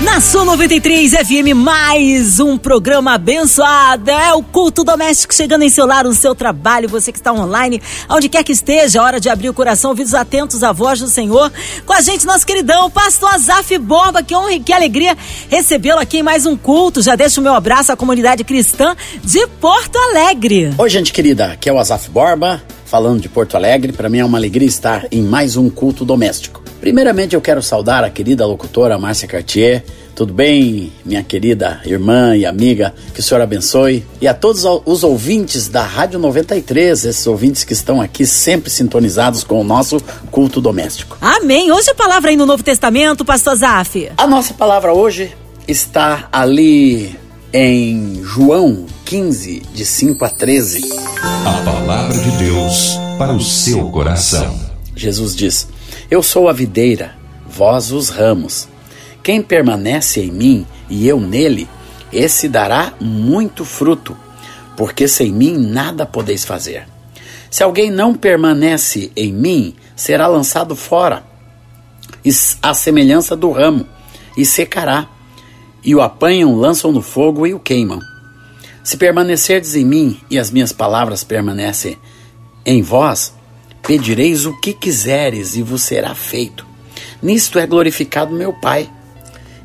Na Sul 93 FM, mais um programa abençoado. É o culto doméstico chegando em seu lar, no seu trabalho, você que está online, onde quer que esteja, hora de abrir o coração, ouvidos atentos à voz do Senhor. Com a gente, nosso queridão, pastor Azaf Bomba, que honra e que alegria recebê-lo aqui em mais um culto. Já deixo o meu abraço à comunidade cristã de Porto Alegre. Oi, gente querida, aqui é o Azaf Borba, falando de Porto Alegre. Para mim é uma alegria estar em mais um culto doméstico. Primeiramente, eu quero saudar a querida locutora Márcia Cartier. Tudo bem, minha querida irmã e amiga? Que o Senhor abençoe. E a todos os ouvintes da Rádio 93, esses ouvintes que estão aqui sempre sintonizados com o nosso culto doméstico. Amém. Hoje a palavra aí no Novo Testamento, Pastor Zaf. A nossa palavra hoje está ali em João 15, de 5 a 13. A palavra de Deus para o seu coração. Jesus diz. Eu sou a videira, vós os ramos. Quem permanece em mim e eu nele, esse dará muito fruto, porque sem mim nada podeis fazer. Se alguém não permanece em mim, será lançado fora, à semelhança do ramo, e secará. E o apanham, lançam no fogo e o queimam. Se permanecerdes em mim e as minhas palavras permanecem em vós, Pedireis o que quiseres e vos será feito. Nisto é glorificado meu Pai,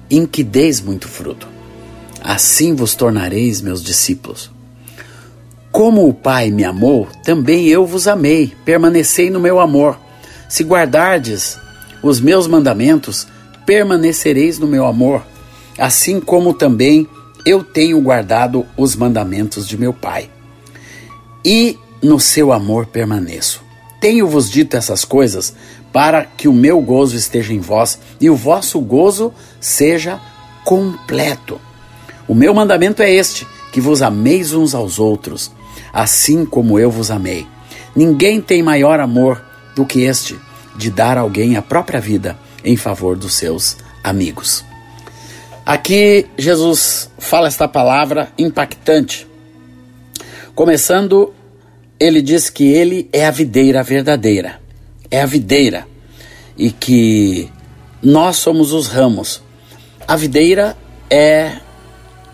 em que deis muito fruto. Assim vos tornareis meus discípulos. Como o Pai me amou, também eu vos amei. Permanecei no meu amor. Se guardardes os meus mandamentos, permanecereis no meu amor, assim como também eu tenho guardado os mandamentos de meu Pai. E no seu amor permaneço. Tenho-vos dito essas coisas para que o meu gozo esteja em vós e o vosso gozo seja completo. O meu mandamento é este: que vos ameis uns aos outros, assim como eu vos amei. Ninguém tem maior amor do que este, de dar alguém a própria vida em favor dos seus amigos. Aqui Jesus fala esta palavra impactante, começando ele diz que ele é a videira verdadeira, é a videira e que nós somos os ramos. A videira é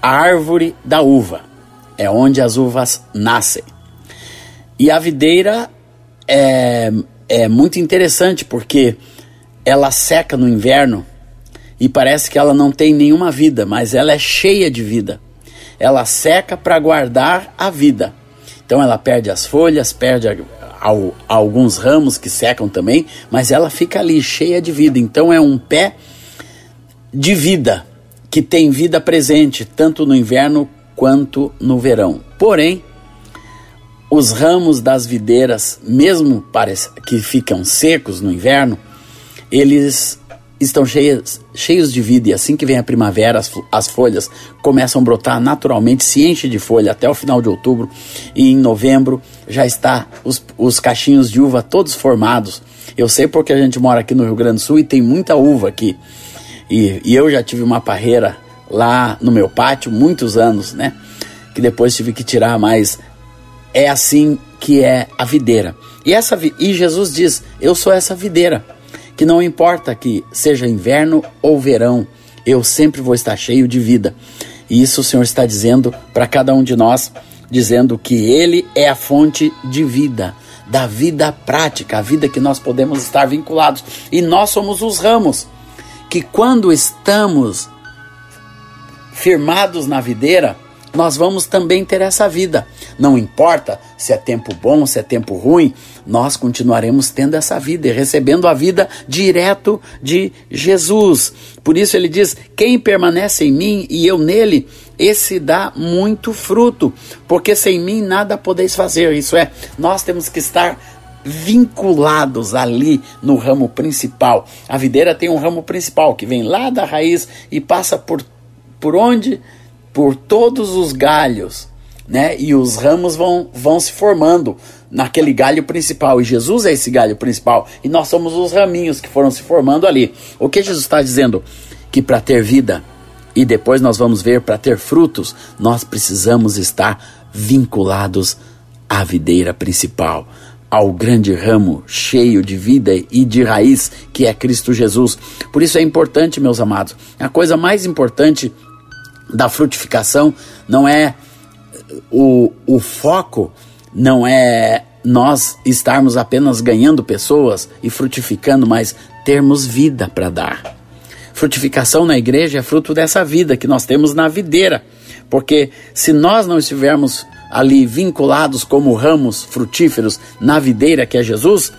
a árvore da uva, é onde as uvas nascem. E a videira é, é muito interessante porque ela seca no inverno e parece que ela não tem nenhuma vida, mas ela é cheia de vida. Ela seca para guardar a vida. Então ela perde as folhas, perde a, alguns ramos que secam também, mas ela fica ali cheia de vida. Então é um pé de vida, que tem vida presente, tanto no inverno quanto no verão. Porém, os ramos das videiras, mesmo que ficam secos no inverno, eles estão cheias, cheios de vida e assim que vem a primavera, as, as, folhas começam a brotar naturalmente, se enche de folha até o final de outubro e em novembro já está os, os cachinhos de uva todos formados. Eu sei porque a gente mora aqui no Rio Grande do Sul e tem muita uva aqui. E, e eu já tive uma parreira lá no meu pátio muitos anos, né? Que depois tive que tirar, mas é assim que é a videira. E essa e Jesus diz: "Eu sou essa videira" que não importa que seja inverno ou verão, eu sempre vou estar cheio de vida. E isso o Senhor está dizendo para cada um de nós, dizendo que Ele é a fonte de vida, da vida prática, a vida que nós podemos estar vinculados. E nós somos os ramos que, quando estamos firmados na videira, nós vamos também ter essa vida. Não importa se é tempo bom, se é tempo ruim, nós continuaremos tendo essa vida e recebendo a vida direto de Jesus. Por isso ele diz: quem permanece em mim e eu nele, esse dá muito fruto, porque sem mim nada podeis fazer. Isso é, nós temos que estar vinculados ali no ramo principal. A videira tem um ramo principal que vem lá da raiz e passa por, por onde? Por todos os galhos, né? E os ramos vão, vão se formando naquele galho principal. E Jesus é esse galho principal. E nós somos os raminhos que foram se formando ali. O que Jesus está dizendo? Que para ter vida e depois nós vamos ver para ter frutos, nós precisamos estar vinculados à videira principal, ao grande ramo cheio de vida e de raiz que é Cristo Jesus. Por isso é importante, meus amados, a coisa mais importante da frutificação não é o, o foco, não é nós estarmos apenas ganhando pessoas e frutificando, mas termos vida para dar. Frutificação na igreja é fruto dessa vida que nós temos na videira, porque se nós não estivermos ali vinculados como ramos frutíferos na videira que é Jesus,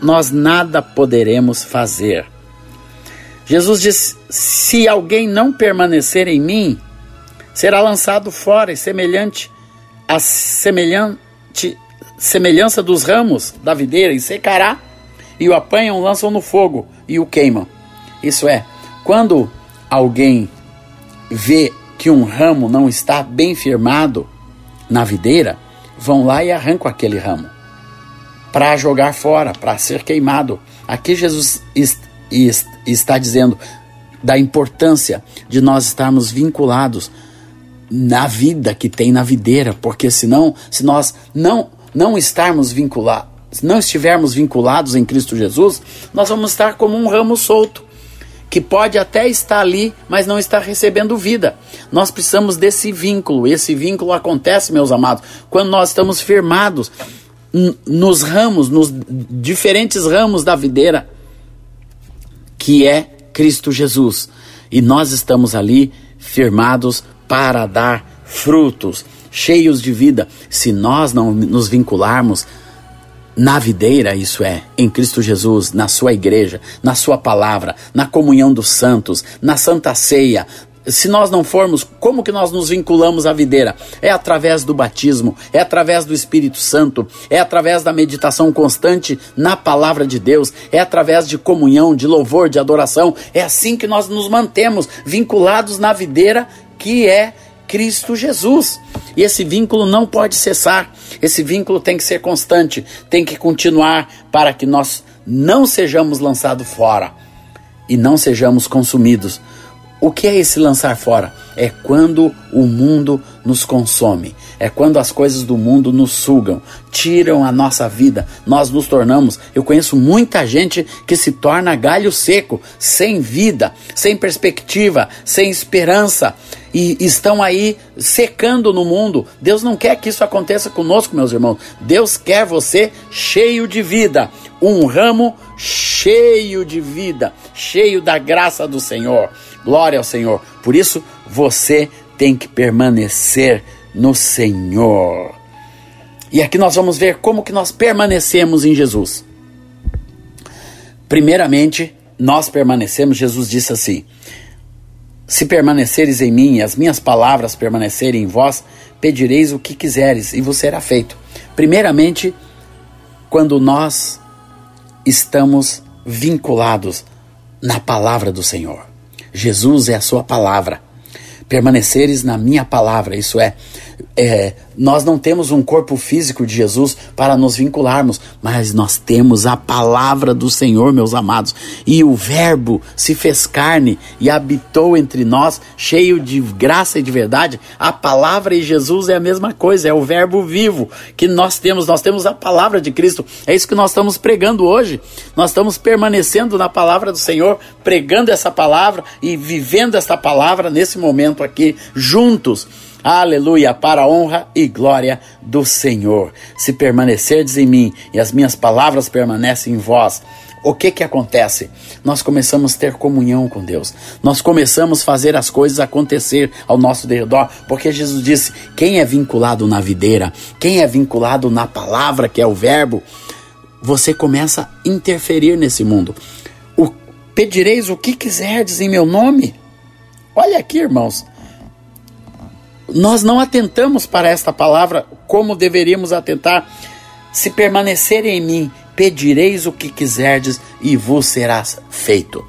nós nada poderemos fazer. Jesus diz: Se alguém não permanecer em mim, será lançado fora e semelhante a semelhante semelhança dos ramos da videira e secará e o apanham, lançam no fogo e o queimam. Isso é, quando alguém vê que um ramo não está bem firmado na videira, vão lá e arrancam aquele ramo para jogar fora, para ser queimado. Aqui Jesus está dizendo da importância de nós estarmos vinculados na vida que tem na videira, porque senão, se nós não não estarmos vinculados, não estivermos vinculados em Cristo Jesus, nós vamos estar como um ramo solto, que pode até estar ali, mas não está recebendo vida. Nós precisamos desse vínculo. Esse vínculo acontece, meus amados, quando nós estamos firmados nos ramos, nos diferentes ramos da videira, que é Cristo Jesus. E nós estamos ali firmados para dar frutos, cheios de vida. Se nós não nos vincularmos na videira, isso é, em Cristo Jesus, na sua igreja, na sua palavra, na comunhão dos santos, na santa ceia, se nós não formos, como que nós nos vinculamos à videira? É através do batismo, é através do Espírito Santo, é através da meditação constante na palavra de Deus, é através de comunhão, de louvor, de adoração. É assim que nós nos mantemos vinculados na videira que é Cristo Jesus. E esse vínculo não pode cessar, esse vínculo tem que ser constante, tem que continuar para que nós não sejamos lançados fora e não sejamos consumidos o que é esse lançar fora? É quando o mundo nos consome, é quando as coisas do mundo nos sugam, tiram a nossa vida, nós nos tornamos. Eu conheço muita gente que se torna galho seco, sem vida, sem perspectiva, sem esperança e estão aí secando no mundo. Deus não quer que isso aconteça conosco, meus irmãos. Deus quer você cheio de vida, um ramo cheio de vida, cheio da graça do Senhor. Glória ao Senhor. Por isso, você tem que permanecer no Senhor. E aqui nós vamos ver como que nós permanecemos em Jesus. Primeiramente, nós permanecemos, Jesus disse assim: Se permaneceres em mim e as minhas palavras permanecerem em vós, pedireis o que quiseres e vos será feito. Primeiramente, quando nós estamos vinculados na palavra do Senhor. Jesus é a sua palavra. Permaneceres na minha palavra, isso é, é, nós não temos um corpo físico de Jesus para nos vincularmos, mas nós temos a palavra do Senhor, meus amados. E o Verbo se fez carne e habitou entre nós, cheio de graça e de verdade. A palavra e Jesus é a mesma coisa, é o Verbo vivo que nós temos. Nós temos a palavra de Cristo. É isso que nós estamos pregando hoje. Nós estamos permanecendo na palavra do Senhor, pregando essa palavra e vivendo essa palavra nesse momento aqui, juntos. Aleluia, para a honra e glória do Senhor. Se permanecerdes em mim e as minhas palavras permanecem em vós, o que que acontece? Nós começamos a ter comunhão com Deus. Nós começamos a fazer as coisas acontecer ao nosso redor, porque Jesus disse: quem é vinculado na videira, quem é vinculado na palavra, que é o verbo, você começa a interferir nesse mundo. O, pedireis o que quiserdes em meu nome. Olha aqui, irmãos nós não atentamos para esta palavra como deveríamos atentar. Se permanecerem em mim, pedireis o que quiserdes e vos será feito.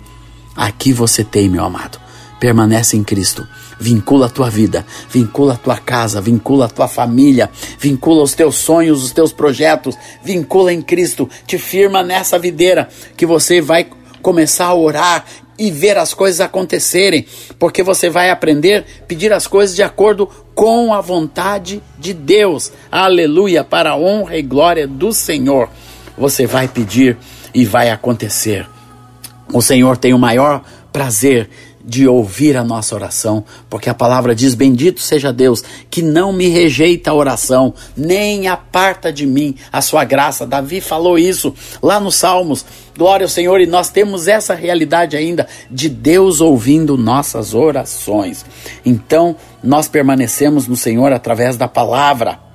Aqui você tem, meu amado. Permanece em Cristo. Vincula a tua vida, vincula a tua casa, vincula a tua família, vincula os teus sonhos, os teus projetos, vincula em Cristo, te firma nessa videira que você vai começar a orar e ver as coisas acontecerem, porque você vai aprender a pedir as coisas de acordo com a vontade de Deus. Aleluia, para a honra e glória do Senhor. Você vai pedir e vai acontecer. O Senhor tem o maior prazer de ouvir a nossa oração, porque a palavra diz: Bendito seja Deus, que não me rejeita a oração, nem aparta de mim a sua graça. Davi falou isso lá nos Salmos. Glória ao Senhor, e nós temos essa realidade ainda de Deus ouvindo nossas orações. Então, nós permanecemos no Senhor através da palavra.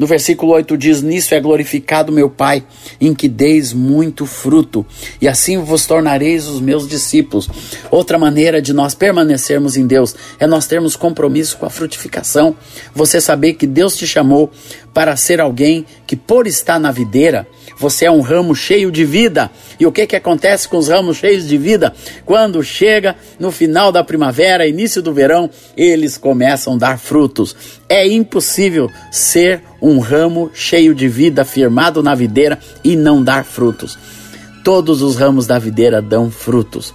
No versículo 8 diz: Nisso é glorificado meu Pai, em que deis muito fruto, e assim vos tornareis os meus discípulos. Outra maneira de nós permanecermos em Deus é nós termos compromisso com a frutificação. Você saber que Deus te chamou para ser alguém que, por estar na videira, você é um ramo cheio de vida. E o que, que acontece com os ramos cheios de vida? Quando chega no final da primavera, início do verão, eles começam a dar frutos. É impossível ser um ramo cheio de vida, firmado na videira e não dar frutos. Todos os ramos da videira dão frutos.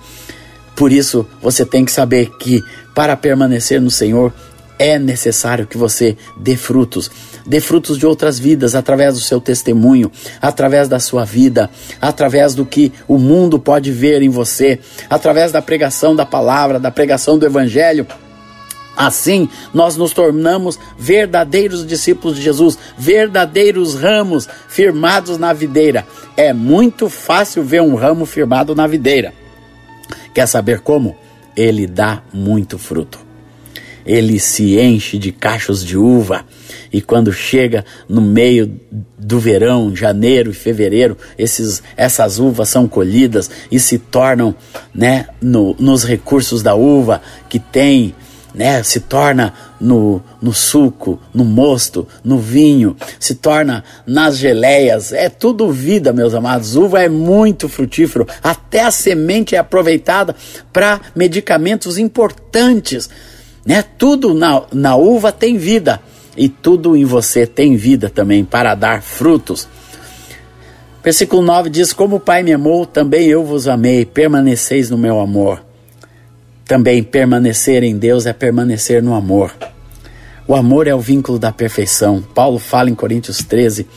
Por isso, você tem que saber que para permanecer no Senhor é necessário que você dê frutos dê frutos de outras vidas através do seu testemunho, através da sua vida, através do que o mundo pode ver em você, através da pregação da palavra, da pregação do evangelho. Assim, nós nos tornamos verdadeiros discípulos de Jesus, verdadeiros ramos firmados na videira. É muito fácil ver um ramo firmado na videira. Quer saber como? Ele dá muito fruto. Ele se enche de cachos de uva e quando chega no meio do verão, janeiro e fevereiro, esses, essas uvas são colhidas e se tornam né, no, nos recursos da uva que tem, né, se torna no, no suco, no mosto, no vinho, se torna nas geleias. É tudo vida, meus amados. Uva é muito frutífero. Até a semente é aproveitada para medicamentos importantes. Né? Tudo na, na uva tem vida e tudo em você tem vida também para dar frutos. Versículo 9 diz: Como o Pai me amou, também eu vos amei, permaneceis no meu amor. Também permanecer em Deus é permanecer no amor. O amor é o vínculo da perfeição. Paulo fala em Coríntios 13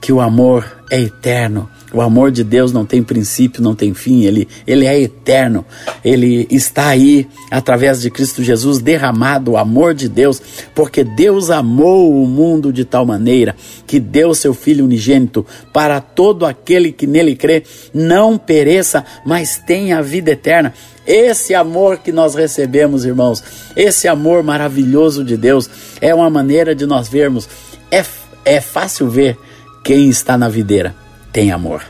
que o amor é eterno, o amor de Deus não tem princípio, não tem fim, ele, ele é eterno. Ele está aí através de Cristo Jesus derramado o amor de Deus, porque Deus amou o mundo de tal maneira que deu seu filho unigênito para todo aquele que nele crê, não pereça, mas tenha a vida eterna. Esse amor que nós recebemos, irmãos, esse amor maravilhoso de Deus é uma maneira de nós vermos. É, é fácil ver quem está na videira tem amor.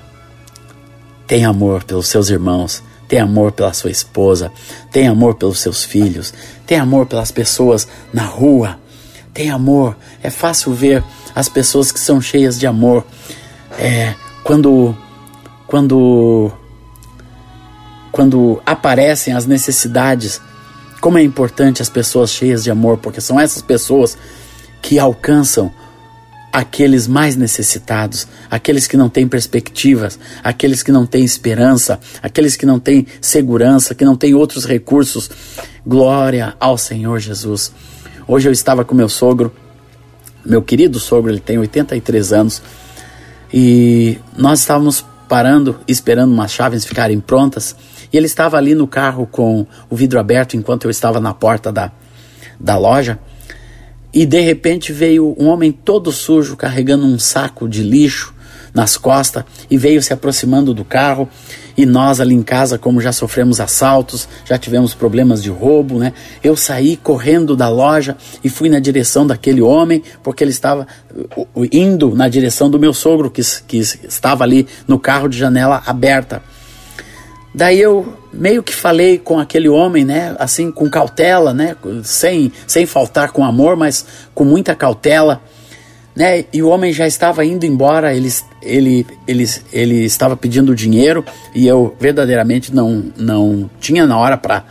Tem amor pelos seus irmãos, tem amor pela sua esposa, tem amor pelos seus filhos, tem amor pelas pessoas na rua, tem amor. É fácil ver as pessoas que são cheias de amor. É, quando, quando, quando aparecem as necessidades, como é importante as pessoas cheias de amor, porque são essas pessoas que alcançam aqueles mais necessitados, aqueles que não têm perspectivas, aqueles que não têm esperança, aqueles que não têm segurança, que não têm outros recursos. Glória ao Senhor Jesus. Hoje eu estava com meu sogro, meu querido sogro, ele tem 83 anos, e nós estávamos parando, esperando umas chaves ficarem prontas, e ele estava ali no carro com o vidro aberto enquanto eu estava na porta da, da loja. E de repente veio um homem todo sujo carregando um saco de lixo nas costas e veio se aproximando do carro. E nós ali em casa, como já sofremos assaltos, já tivemos problemas de roubo, né? Eu saí correndo da loja e fui na direção daquele homem, porque ele estava indo na direção do meu sogro, que, que estava ali no carro de janela aberta. Daí eu meio que falei com aquele homem, né, assim com cautela, né, sem sem faltar com amor, mas com muita cautela, né? E o homem já estava indo embora, ele ele ele, ele estava pedindo dinheiro e eu verdadeiramente não não tinha na hora para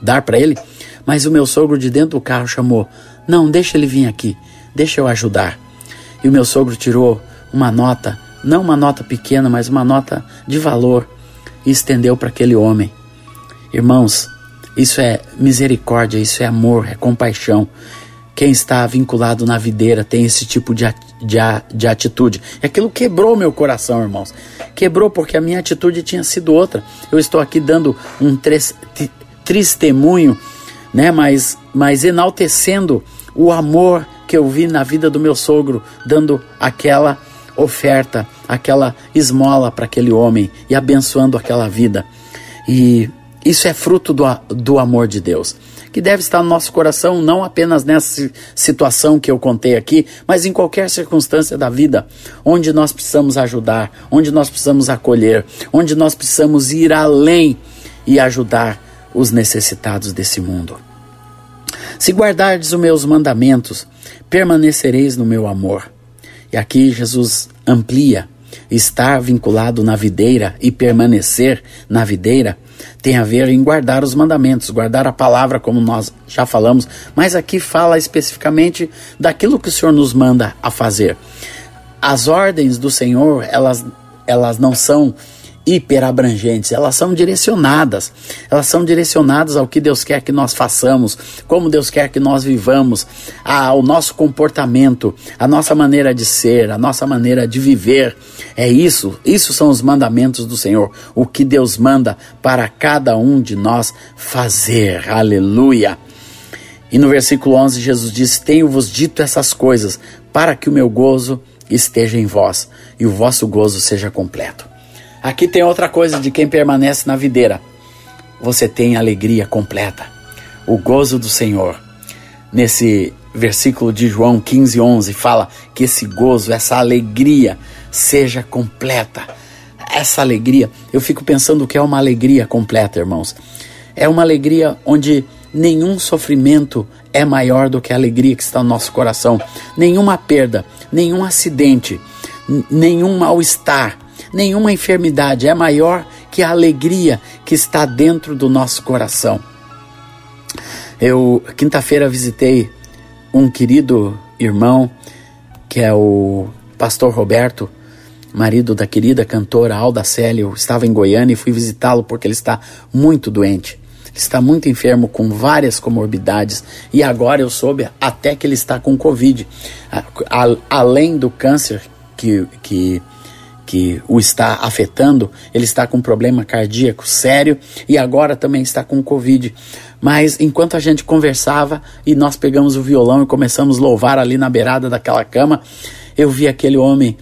dar para ele, mas o meu sogro de dentro do carro chamou: "Não, deixa ele vir aqui, deixa eu ajudar". E o meu sogro tirou uma nota, não uma nota pequena, mas uma nota de valor e estendeu para aquele homem. Irmãos, isso é misericórdia, isso é amor, é compaixão. Quem está vinculado na videira tem esse tipo de, de, de atitude. Aquilo quebrou meu coração, irmãos. Quebrou porque a minha atitude tinha sido outra. Eu estou aqui dando um testemunho, né? Mas, mas enaltecendo o amor que eu vi na vida do meu sogro, dando aquela oferta, aquela esmola para aquele homem e abençoando aquela vida. E isso é fruto do, do amor de Deus que deve estar no nosso coração, não apenas nessa situação que eu contei aqui, mas em qualquer circunstância da vida, onde nós precisamos ajudar, onde nós precisamos acolher, onde nós precisamos ir além e ajudar os necessitados desse mundo. Se guardardes os meus mandamentos, permanecereis no meu amor. E aqui Jesus amplia estar vinculado na videira e permanecer na videira tem a ver em guardar os mandamentos, guardar a palavra, como nós já falamos, mas aqui fala especificamente daquilo que o Senhor nos manda a fazer. As ordens do Senhor, elas, elas não são hiperabrangentes, elas são direcionadas. Elas são direcionadas ao que Deus quer que nós façamos, como Deus quer que nós vivamos, ao nosso comportamento, a nossa maneira de ser, a nossa maneira de viver. É isso, isso são os mandamentos do Senhor, o que Deus manda para cada um de nós fazer. Aleluia. E no versículo 11 Jesus diz: Tenho-vos dito essas coisas para que o meu gozo esteja em vós e o vosso gozo seja completo. Aqui tem outra coisa de quem permanece na videira. Você tem alegria completa, o gozo do Senhor. Nesse versículo de João 15, 11, fala que esse gozo, essa alegria seja completa. Essa alegria, eu fico pensando o que é uma alegria completa, irmãos. É uma alegria onde nenhum sofrimento é maior do que a alegria que está no nosso coração. Nenhuma perda, nenhum acidente, nenhum mal-estar, nenhuma enfermidade é maior que a alegria que está dentro do nosso coração. Eu, quinta-feira, visitei um querido irmão, que é o pastor Roberto, marido da querida cantora Alda Célia. Eu estava em Goiânia e fui visitá-lo porque ele está muito doente. Está muito enfermo com várias comorbidades e agora eu soube até que ele está com Covid. além do câncer que, que que o está afetando, ele está com um problema cardíaco sério e agora também está com Covid. Mas enquanto a gente conversava e nós pegamos o violão e começamos a louvar ali na beirada daquela cama, eu vi aquele homem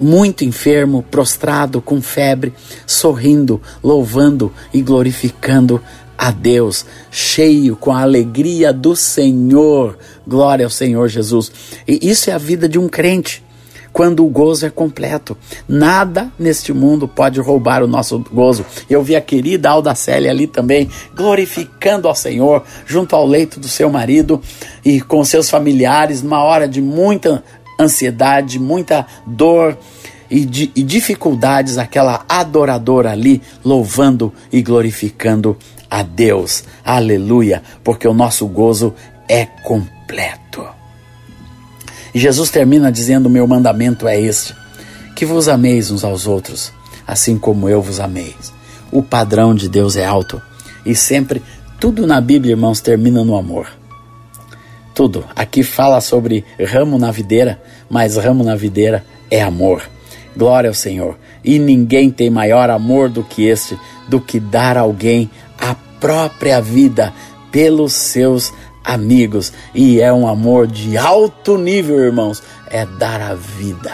muito enfermo, prostrado, com febre, sorrindo, louvando e glorificando a Deus, cheio com a alegria do Senhor. Glória ao Senhor Jesus. E isso é a vida de um crente quando o gozo é completo. Nada neste mundo pode roubar o nosso gozo. Eu vi a querida Aldacélia ali também, glorificando ao Senhor, junto ao leito do seu marido e com seus familiares, numa hora de muita ansiedade, muita dor. E, de, e dificuldades, aquela adoradora ali louvando e glorificando a Deus. Aleluia, porque o nosso gozo é completo. Jesus termina dizendo: Meu mandamento é este: que vos ameis uns aos outros, assim como eu vos amei. O padrão de Deus é alto e sempre, tudo na Bíblia, irmãos, termina no amor. Tudo. Aqui fala sobre ramo na videira, mas ramo na videira é amor. Glória ao Senhor. E ninguém tem maior amor do que este, do que dar alguém a própria vida pelos seus amigos. E é um amor de alto nível, irmãos. É dar a vida.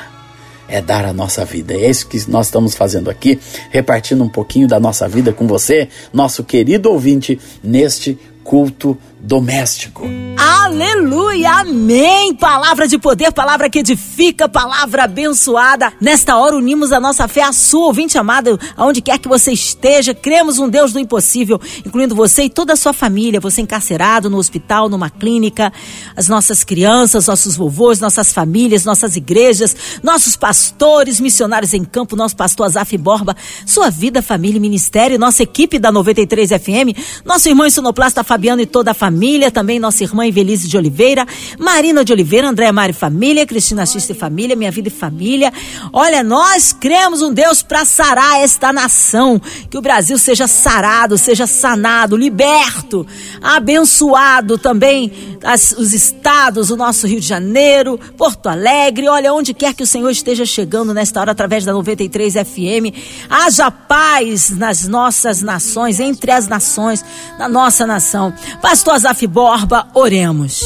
É dar a nossa vida. É isso que nós estamos fazendo aqui, repartindo um pouquinho da nossa vida com você, nosso querido ouvinte, neste culto doméstico. Aleluia, amém! Palavra de poder, palavra que edifica, palavra abençoada. Nesta hora unimos a nossa fé à sua, ouvinte amado, aonde quer que você esteja. Cremos um Deus do impossível, incluindo você e toda a sua família, você encarcerado no hospital, numa clínica, as nossas crianças, nossos vovôs, nossas famílias, nossas igrejas, nossos pastores, missionários em campo, nosso pastor Azaf Borba, sua vida, família e ministério, nossa equipe da 93 FM, nosso irmão sonoplasta Fabiano e toda a família família, também nossa irmã Evelise de Oliveira, Marina de Oliveira, Andréa Mari Família, Cristina Xista e Família, Minha Vida e Família. Olha, nós cremos um Deus para sarar esta nação, que o Brasil seja sarado, seja sanado, liberto, abençoado também as, os estados, o nosso Rio de Janeiro, Porto Alegre, olha, onde quer que o Senhor esteja chegando nesta hora através da 93 FM, haja paz nas nossas nações, entre as nações, na nossa nação. Pastor Azaf Borba, oremos.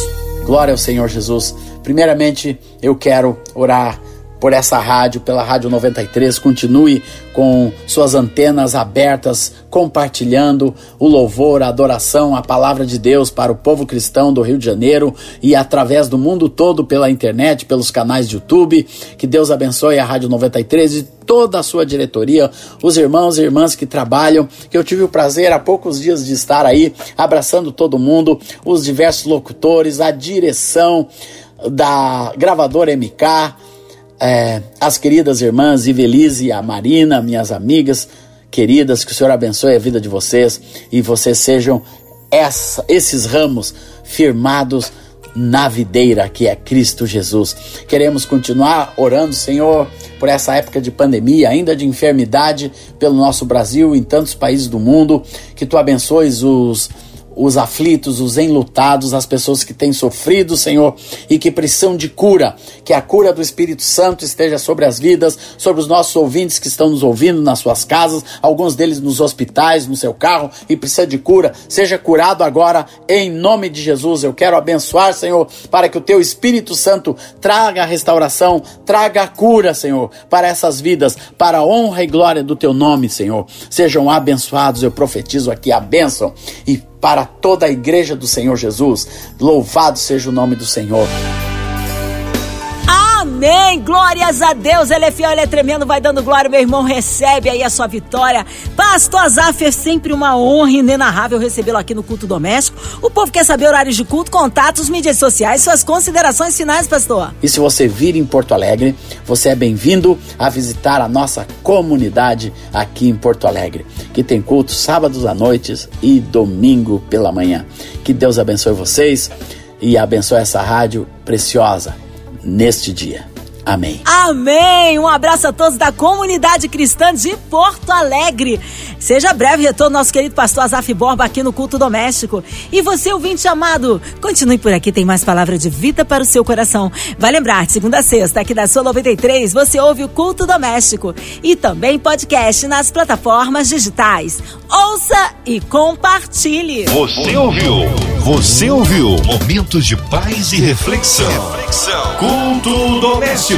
Glória ao Senhor Jesus. Primeiramente, eu quero orar por essa rádio, pela Rádio 93. Continue com suas antenas abertas, compartilhando o louvor, a adoração, a palavra de Deus para o povo cristão do Rio de Janeiro e através do mundo todo pela internet, pelos canais de YouTube. Que Deus abençoe a Rádio 93 e toda a sua diretoria, os irmãos e irmãs que trabalham, que eu tive o prazer há poucos dias de estar aí abraçando todo mundo, os diversos locutores, a direção da gravadora MK, é, as queridas irmãs Ivelise e a Marina, minhas amigas queridas, que o Senhor abençoe a vida de vocês e vocês sejam essa, esses ramos firmados na videira que é Cristo Jesus. Queremos continuar orando, Senhor, por essa época de pandemia, ainda de enfermidade pelo nosso Brasil e em tantos países do mundo, que tu abençoes os os aflitos, os enlutados, as pessoas que têm sofrido, Senhor, e que precisam de cura. Que a cura do Espírito Santo esteja sobre as vidas, sobre os nossos ouvintes que estão nos ouvindo nas suas casas, alguns deles nos hospitais, no seu carro e precisa de cura. Seja curado agora em nome de Jesus. Eu quero abençoar, Senhor, para que o teu Espírito Santo traga a restauração, traga a cura, Senhor, para essas vidas, para a honra e glória do teu nome, Senhor. Sejam abençoados. Eu profetizo aqui a bênção e para toda a igreja do Senhor Jesus. Louvado seja o nome do Senhor. Amém! Glórias a Deus! Ele é fiel, ele é tremendo, vai dando glória, meu irmão. Recebe aí a sua vitória. Pastor Azaf, é sempre uma honra inenarrável recebê-lo aqui no culto doméstico. O povo quer saber horários de culto, contatos, mídias sociais, suas considerações finais, pastor. E se você vir em Porto Alegre, você é bem-vindo a visitar a nossa comunidade aqui em Porto Alegre, que tem culto sábados à noite e domingo pela manhã. Que Deus abençoe vocês e abençoe essa rádio preciosa neste dia. Amém. Amém. Um abraço a todos da comunidade cristã de Porto Alegre. Seja breve retorno nosso querido pastor Azaf Borba aqui no culto doméstico. E você, ouvinte amado, continue por aqui, tem mais palavra de vida para o seu coração. Vai lembrar, segunda a sexta, aqui da Sua 93, você ouve o culto doméstico e também podcast nas plataformas digitais. Ouça e compartilhe. Você ouviu? Você ouviu? Momentos de paz e reflexão. reflexão. Culto doméstico.